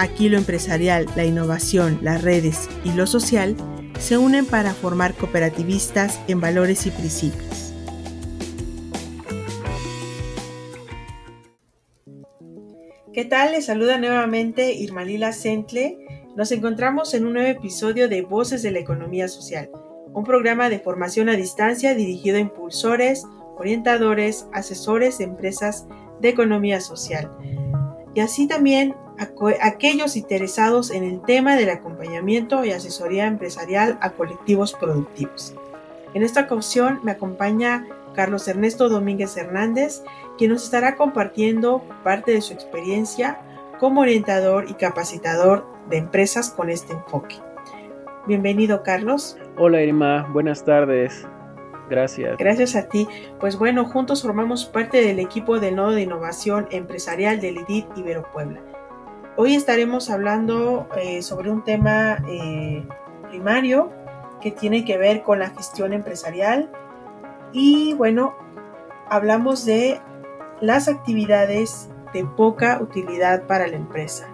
Aquí lo empresarial, la innovación, las redes y lo social se unen para formar cooperativistas en valores y principios. ¿Qué tal? Les saluda nuevamente Irma Lila Sentle. Nos encontramos en un nuevo episodio de Voces de la Economía Social un programa de formación a distancia dirigido a impulsores, orientadores, asesores de empresas de economía social y así también aquellos interesados en el tema del acompañamiento y asesoría empresarial a colectivos productivos. En esta ocasión me acompaña Carlos Ernesto Domínguez Hernández, quien nos estará compartiendo parte de su experiencia como orientador y capacitador de empresas con este enfoque. Bienvenido, Carlos. Hola, Irma. Buenas tardes. Gracias. Gracias a ti. Pues bueno, juntos formamos parte del equipo del Nodo de Innovación Empresarial del IDIT Ibero Puebla. Hoy estaremos hablando eh, sobre un tema eh, primario que tiene que ver con la gestión empresarial y bueno, hablamos de las actividades de poca utilidad para la empresa.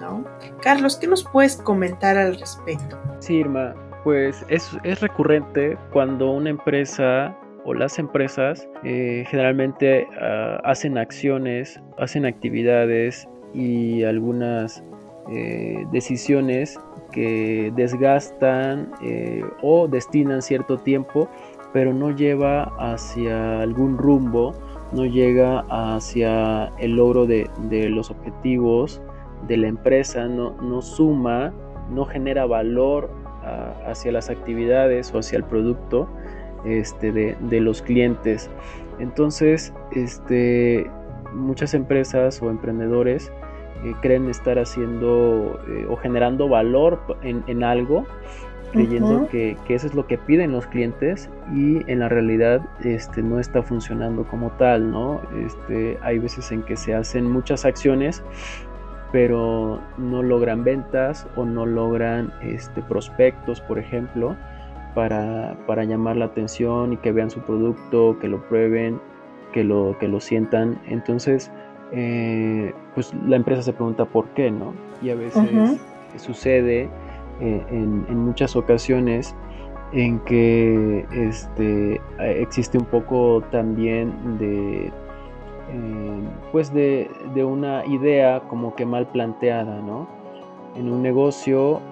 ¿no? Carlos, ¿qué nos puedes comentar al respecto? Sí, Irma, pues es, recurrente cuando una empresa o las empresas eh, generalmente ah, hacen acciones, hacen actividades y algunas eh, decisiones que desgastan eh, o destinan cierto tiempo, pero no lleva hacia algún rumbo, no llega hacia el logro de, los objetivos de la empresa, no, no suma no genera valor hacia las actividades o hacia el producto este, de, los clientes. Entonces, este, muchas empresas o emprendedores eh, creen estar haciendo eh, o generando valor en, algo, creyendo que, eso es lo que piden los clientes y en la realidad este, no está funcionando como tal, ¿no? Este, hay veces en que se hacen muchas acciones pero no logran ventas o no logran este, prospectos, por ejemplo, para, llamar la atención y que vean su producto, que lo prueben, que lo, que lo sientan. Entonces, eh, pues la empresa se pregunta por qué, ¿no? Y a veces sucede eh, en, muchas ocasiones en que este, existe un poco también de eh, pues de, una idea como que mal planteada, ¿no? En un negocio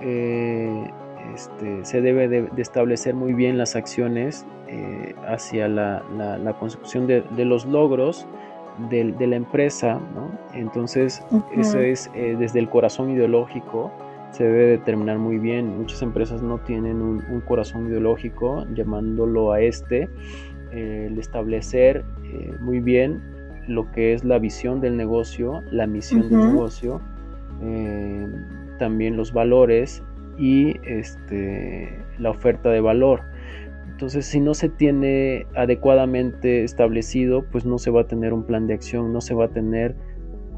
este, se debe de, establecer muy bien las acciones eh, hacia la, construcción de, los logros de, la empresa, ¿no? Entonces, eso es desde el corazón ideológico, se debe determinar muy bien. Muchas empresas no tienen un, un corazón ideológico, llamándolo a este, el establecer muy bien lo que es la visión del negocio, la misión del negocio, eh, también los valores y este, la oferta de valor. Entonces, si no se tiene adecuadamente establecido, pues no se va a tener un plan de acción, no se va a tener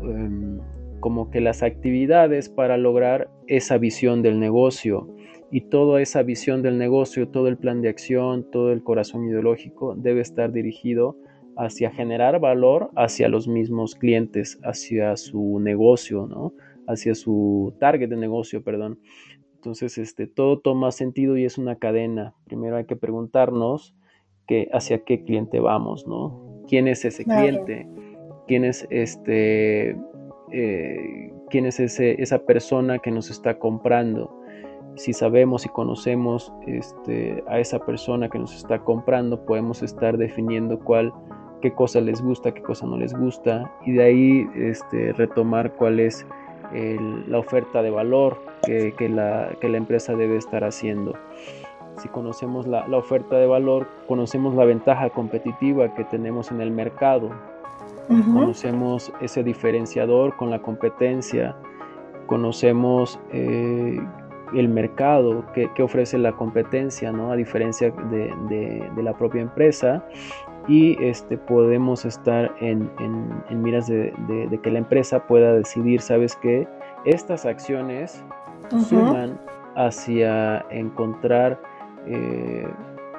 em, como que las actividades para lograr esa visión del negocio. Y toda esa visión del negocio, todo el plan de acción, todo el corazón ideológico debe estar dirigido hacia generar valor hacia los mismos clientes, hacia su negocio, ¿no? Hacia su target de negocio, perdón. Entonces, este, todo toma sentido y es una cadena. Primero hay que preguntarnos que, hacia qué cliente vamos, ¿no? ¿Quién es ese cliente? ¿Quién es este, eh, quién es ese, esa persona que nos está comprando? Si sabemos y conocemos este, a esa persona que nos está comprando, podemos estar definiendo cuál qué cosa les gusta, qué cosa no les gusta, y de ahí este, retomar cuál es la oferta de valor que, la, la, empresa debe estar haciendo. Si conocemos la, oferta de valor, conocemos la ventaja competitiva que tenemos en el mercado, conocemos ese diferenciador con la competencia, conocemos eh, el mercado, qué, ofrece la competencia, ¿no? A diferencia de, la propia empresa. Y este, podemos estar en, miras de, que la empresa pueda decidir, ¿sabes qué? Estas acciones suman hacia encontrar eh,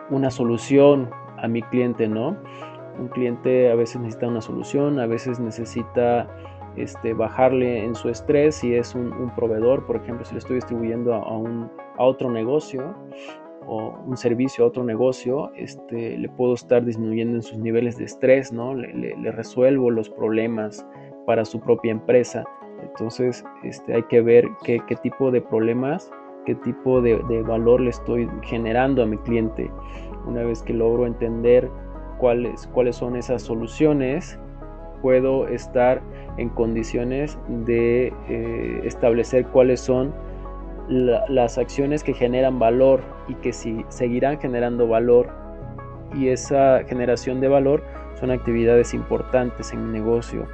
una solución a mi cliente, ¿no? Un cliente a veces necesita una solución, a veces necesita este, bajarle en su estrés si es un, proveedor, por ejemplo, si le estoy distribuyendo a, un, a otro negocio o un servicio a otro negocio, este, le puedo estar disminuyendo en sus niveles de estrés, ¿no? Le, resuelvo los problemas para su propia empresa. Entonces, este, hay que ver qué, tipo de problemas, qué tipo de, de, valor le estoy generando a mi cliente. Una vez que logro entender cuáles, cuáles son esas soluciones, puedo estar en condiciones de eh, establecer cuáles son las acciones que generan valor y que si seguirán generando valor y esa generación de valor son actividades importantes en mi negocio.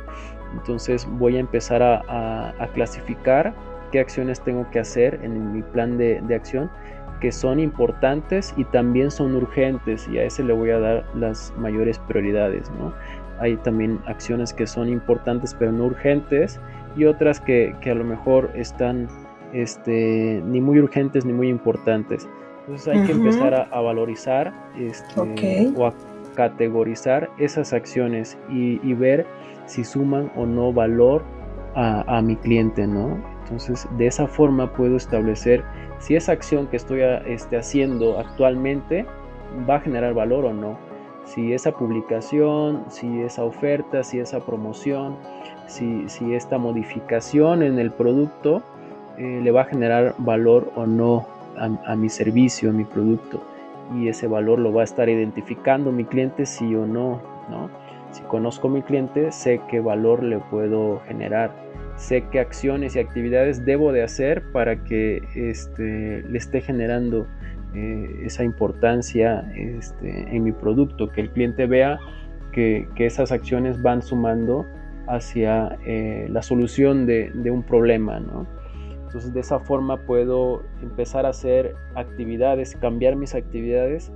Entonces voy a empezar a, clasificar qué acciones tengo que hacer en mi plan de, de, acción que son importantes y también son urgentes y a ese le voy a dar las mayores prioridades. ¿no? hay también acciones que son importantes pero no urgentes y otras que, a lo mejor están este, ni muy urgentes ni muy importantes. Entonces hay que empezar a, valorizar este, o a categorizar esas acciones y, ver si suman o no valor a, mi cliente, ¿no? Entonces de esa forma puedo establecer si esa acción que estoy este, haciendo actualmente va a generar valor o no si esa publicación, si esa oferta, si esa promoción, si, esta modificación en el producto eh, le va a generar valor o no a, mi servicio, a mi producto. Y ese valor lo va a estar identificando mi cliente sí o no, ¿no? Si conozco a mi cliente, sé qué valor le puedo generar, sé qué acciones y actividades debo de hacer para que este, le esté generando eh, esa importancia este, en mi producto, que el cliente vea que, esas acciones van sumando hacia eh, la solución de, un problema. Entonces de esa forma puedo empezar a hacer actividades, cambiar mis actividades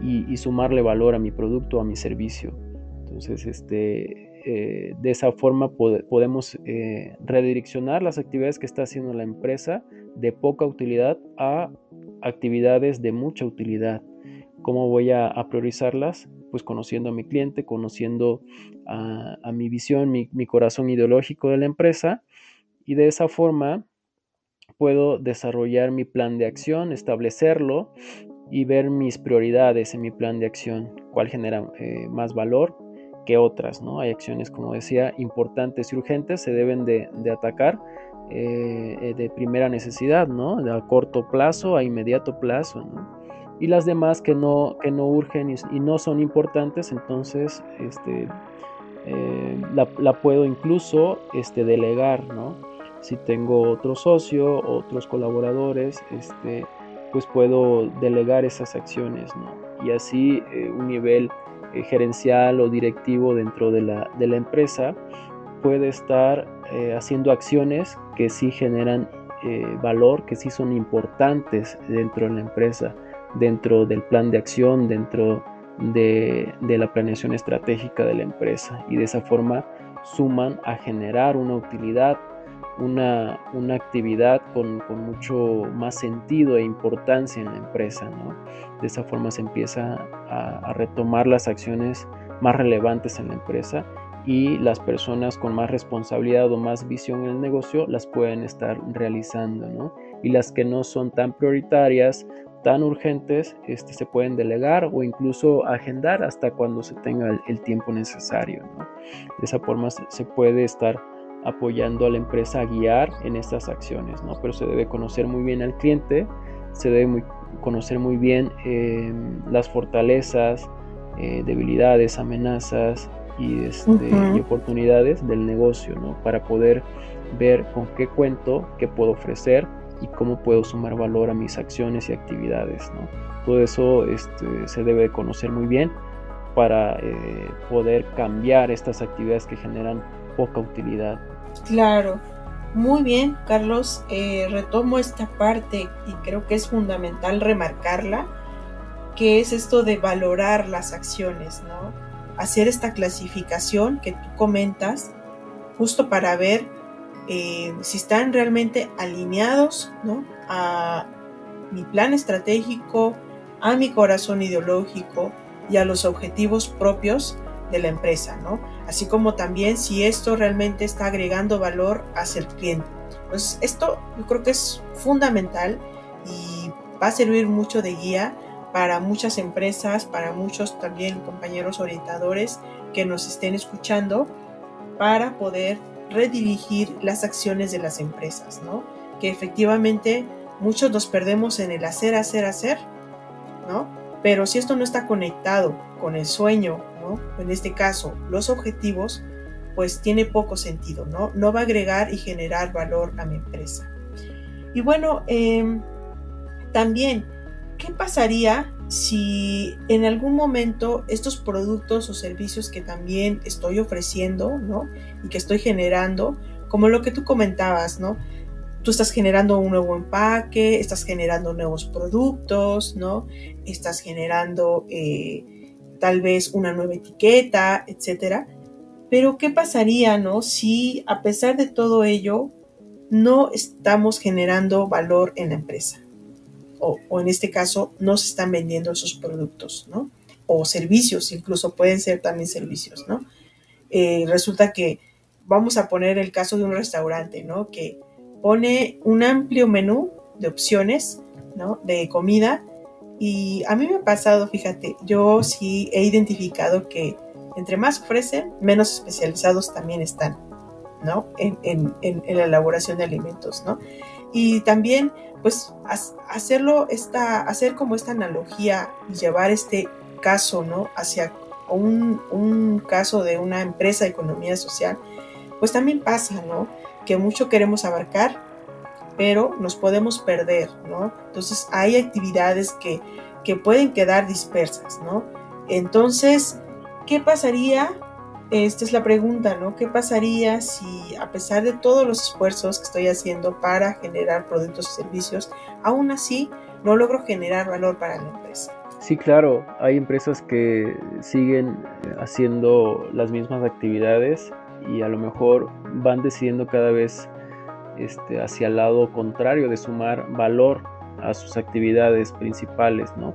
y, sumarle valor a mi producto, a mi servicio. Entonces este, eh, de esa forma podemos redireccionar las actividades que está haciendo la empresa de poca utilidad a actividades de mucha utilidad. ¿Cómo voy a, priorizarlas? Pues conociendo a mi cliente, conociendo a, mi visión, mi, corazón ideológico de la empresa y de esa forma puedo desarrollar mi plan de acción, establecerlo y ver mis prioridades en mi plan de acción, cuál genera eh, más valor que otras, ¿no? Hay acciones, como decía, importantes y urgentes, se deben de atacar eh, eh, de primera necesidad, ¿no? De a corto plazo, a inmediato plazo, ¿no? Y las demás que no, que no urgen y, no son importantes, entonces este, eh, la, puedo incluso este, delegar, ¿no? Si tengo otro socio, otros colaboradores, este, pues puedo delegar esas acciones, ¿no? Y así un nivel gerencial o directivo dentro de la, de la empresa puede estar eh, haciendo acciones que sí generan eh, valor, que sí son importantes dentro de la empresa, dentro del plan de acción, dentro de, la planeación estratégica de la empresa y de esa forma suman a generar una utilidad, una, actividad con, mucho más sentido e importancia en la empresa. De esa forma se empieza a retomar las acciones más relevantes en la empresa y las personas con más responsabilidad o más visión en el negocio las pueden estar realizando, ¿no? Y las que no son tan prioritarias, tan urgentes, este, se pueden delegar o incluso agendar hasta cuando se tenga el, tiempo necesario. De esa forma se puede estar apoyando a la empresa a guiar en estas acciones, ¿no? Pero se debe conocer muy bien al cliente, se debe conocer muy bien eh, las fortalezas, eh, debilidades, amenazas, y, este, y oportunidades del negocio, ¿no? Para poder ver con qué cuento, qué puedo ofrecer y cómo puedo sumar valor a mis acciones y actividades, ¿no? Todo eso este, se debe conocer muy bien para eh, poder cambiar estas actividades que generan poca utilidad. Claro. Muy bien, Carlos, eh, retomo esta parte y creo que es fundamental remarcarla, que es esto de valorar las acciones, ¿no? Hacer esta clasificación que tú comentas, justo para ver eh, si están realmente alineados, ¿no? A mi plan estratégico, a mi corazón ideológico y a los objetivos propios de la empresa, ¿no? Así como también si esto realmente está agregando valor hacia el cliente. Pues esto yo creo que es fundamental y va a servir mucho de guía para muchas empresas, para muchos también compañeros orientadores que nos estén escuchando para poder redirigir las acciones de las empresas, ¿no? Que efectivamente muchos nos perdemos en el hacer, hacer, hacer, ¿no? Pero si esto no está conectado con el sueño, En este caso, los objetivos, pues tiene poco sentido, ¿no? No va a agregar y generar valor a mi empresa. Y bueno, em, también, ¿qué pasaría si en algún momento estos productos o servicios que también estoy ofreciendo, ¿no? Y que estoy generando, como lo que tú comentabas, ¿no? Tú estás generando un nuevo empaque, estás generando nuevos productos, ¿no? Estás generando eh, tal vez una nueva etiqueta, etcétera. Pero ¿qué pasaría, no? Si a pesar de todo ello no estamos generando valor en la empresa o, en este caso no se están vendiendo esos productos, ¿no? O servicios, incluso pueden ser también servicios, ¿no? Eh, resulta que vamos a poner el caso de un restaurante, ¿no? Que pone un amplio menú de opciones, ¿no? De comida. Y a mí me ha pasado, fíjate, yo sí he identificado que entre más ofrecen, menos especializados también están, ¿no? En, la elaboración de alimentos, ¿no? Y también, pues, hacerlo, esta, hacer como esta analogía y llevar este caso, ¿no? Hacia un, un caso de una empresa de economía social, pues también pasa, ¿no? que mucho queremos abarcar, pero nos podemos perder, ¿no? Entonces hay actividades que, que pueden quedar dispersas, ¿no? Entonces, ¿qué pasaría? Esta es la pregunta, ¿no? ¿Qué pasaría si a pesar de todos los esfuerzos que estoy haciendo para generar productos y servicios, aún así no logro generar valor para la empresa? Sí, claro, hay empresas que siguen haciendo las mismas actividades y a lo mejor van decidiendo cada vez este, hacia el lado contrario de sumar valor a sus actividades principales, ¿no?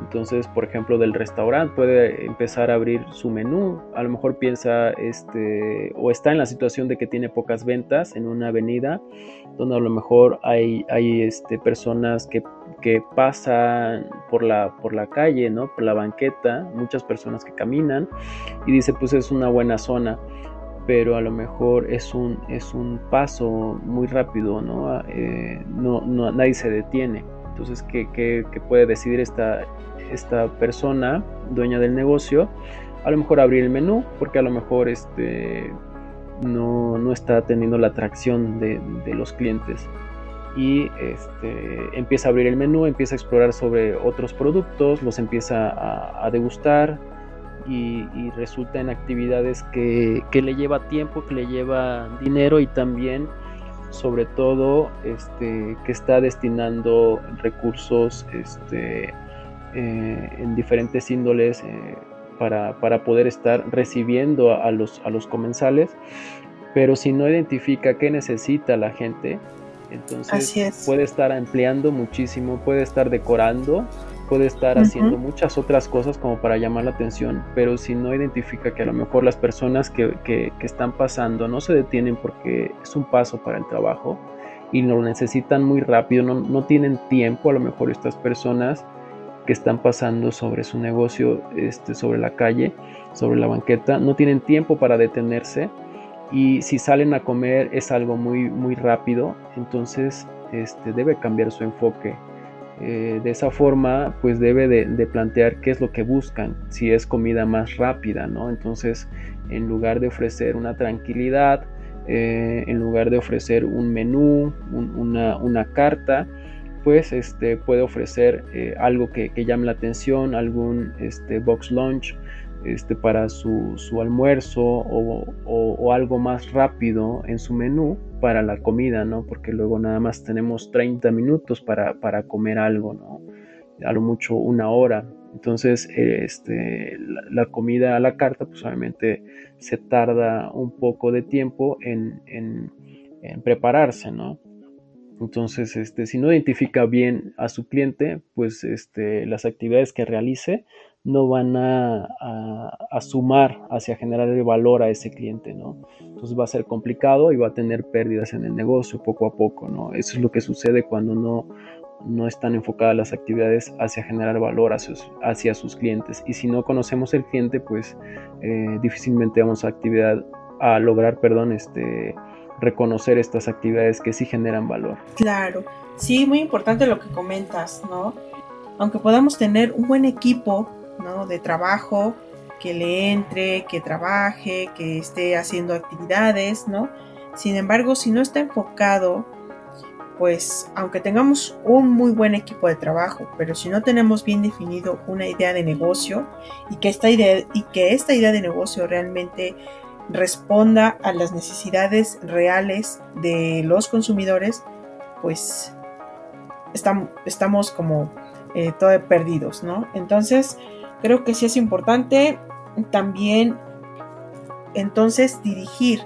Entonces, por ejemplo, del restaurante puede empezar a abrir su menú, a lo mejor piensa este o está en la situación de que tiene pocas ventas en una avenida donde a lo mejor hay, hay este, personas que, que pasan por la, por la calle, ¿no? Por la banqueta, muchas personas que caminan y dice, pues es una buena zona pero a lo mejor es un, es un paso muy rápido, ¿no? Eh, no, no nadie se detiene. Entonces, ¿qué, ¿qué, puede decidir esta, esta persona, dueña del negocio? A lo mejor abrir el menú, porque a lo mejor este, no, no está teniendo la atracción de, de los clientes. Y este, empieza a abrir el menú, empieza a explorar sobre otros productos, los empieza a, a degustar, y, resulta en actividades que, le lleva tiempo, que le lleva dinero y también sobre todo este, que está destinando recursos este, eh, en diferentes índoles eh, para, poder estar recibiendo a, los, a los comensales, pero si no identifica qué necesita la gente, entonces puede estar ampliando muchísimo, puede estar decorando puede estar haciendo muchas otras cosas como para llamar la atención, pero si no identifica que a lo mejor las personas que, que, están pasando no se detienen porque es un paso para el trabajo y lo necesitan muy rápido, no, no tienen tiempo a lo mejor estas personas que están pasando sobre su negocio, este, sobre la calle, sobre la banqueta, no tienen tiempo para detenerse y si salen a comer es algo muy, muy rápido, entonces este, debe cambiar su enfoque eh, de esa forma pues debe de, plantear qué es lo que buscan, si es comida más rápida, ¿no? Entonces en lugar de ofrecer una tranquilidad, eh, en lugar de ofrecer un menú, una, carta, pues este, puede ofrecer eh, algo que, llame la atención, algún este, box lunch, este, para su, almuerzo o, algo más rápido en su menú para la comida, ¿no? Porque luego nada más tenemos 30 minutos para, comer algo, ¿no? A lo mucho una hora. Entonces, este, la, comida a la carta, pues obviamente se tarda un poco de tiempo en, en, en prepararse, ¿no? Entonces, este, si no identifica bien a su cliente, pues este, las actividades que realice no van a, sumar hacia generar el valor a ese cliente, ¿no? Entonces va a ser complicado y va a tener pérdidas en el negocio poco a poco, ¿no? Eso es lo que sucede cuando no, no están enfocadas las actividades hacia generar valor hacia, sus clientes. Y si no conocemos el cliente, pues eh, difícilmente vamos a actividad a lograr, perdón, este reconocer estas actividades que sí generan valor. Claro, sí, muy importante lo que comentas, ¿no? Aunque podamos tener un buen equipo, ¿no? De trabajo, que le entre, que trabaje, que esté haciendo actividades, ¿no? Sin embargo, si no está enfocado, pues aunque tengamos un muy buen equipo de trabajo, pero si no tenemos bien definido una idea de negocio y que esta idea, y que esta idea de negocio realmente responda a las necesidades reales de los consumidores, pues estamos, como eh, todo perdidos, ¿no? Entonces, creo que sí es importante también entonces dirigir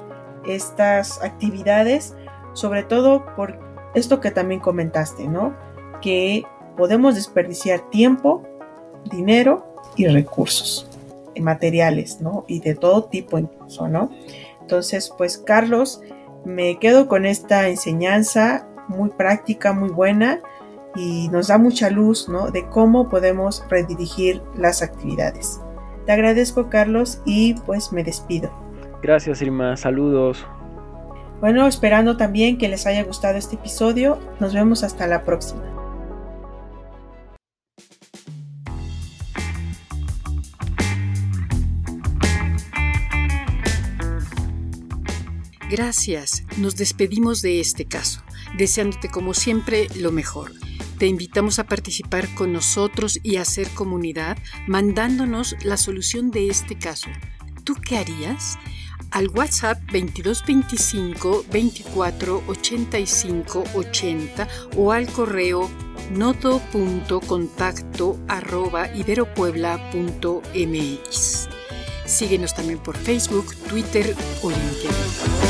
estas actividades, sobre todo por esto que también comentaste, ¿no? Que podemos desperdiciar tiempo, dinero y recursos materiales, ¿no? Y de todo tipo incluso, ¿no? Entonces, pues Carlos, me quedo con esta enseñanza muy práctica, muy buena y nos da mucha luz, ¿no? De cómo podemos redirigir las actividades. Te agradezco, Carlos, y pues me despido. Gracias, Irma. Saludos. Bueno, esperando también que les haya gustado este episodio. Nos vemos hasta la próxima. Gracias, nos despedimos de este caso, deseándote como siempre lo mejor. Te invitamos a participar con nosotros y a hacer comunidad mandándonos la solución de este caso. ¿Tú qué harías? Al WhatsApp 2225 24 85 80 o al correo noto.contacto arroba iberopuebla.mx. Síguenos también por Facebook, Twitter o LinkedIn.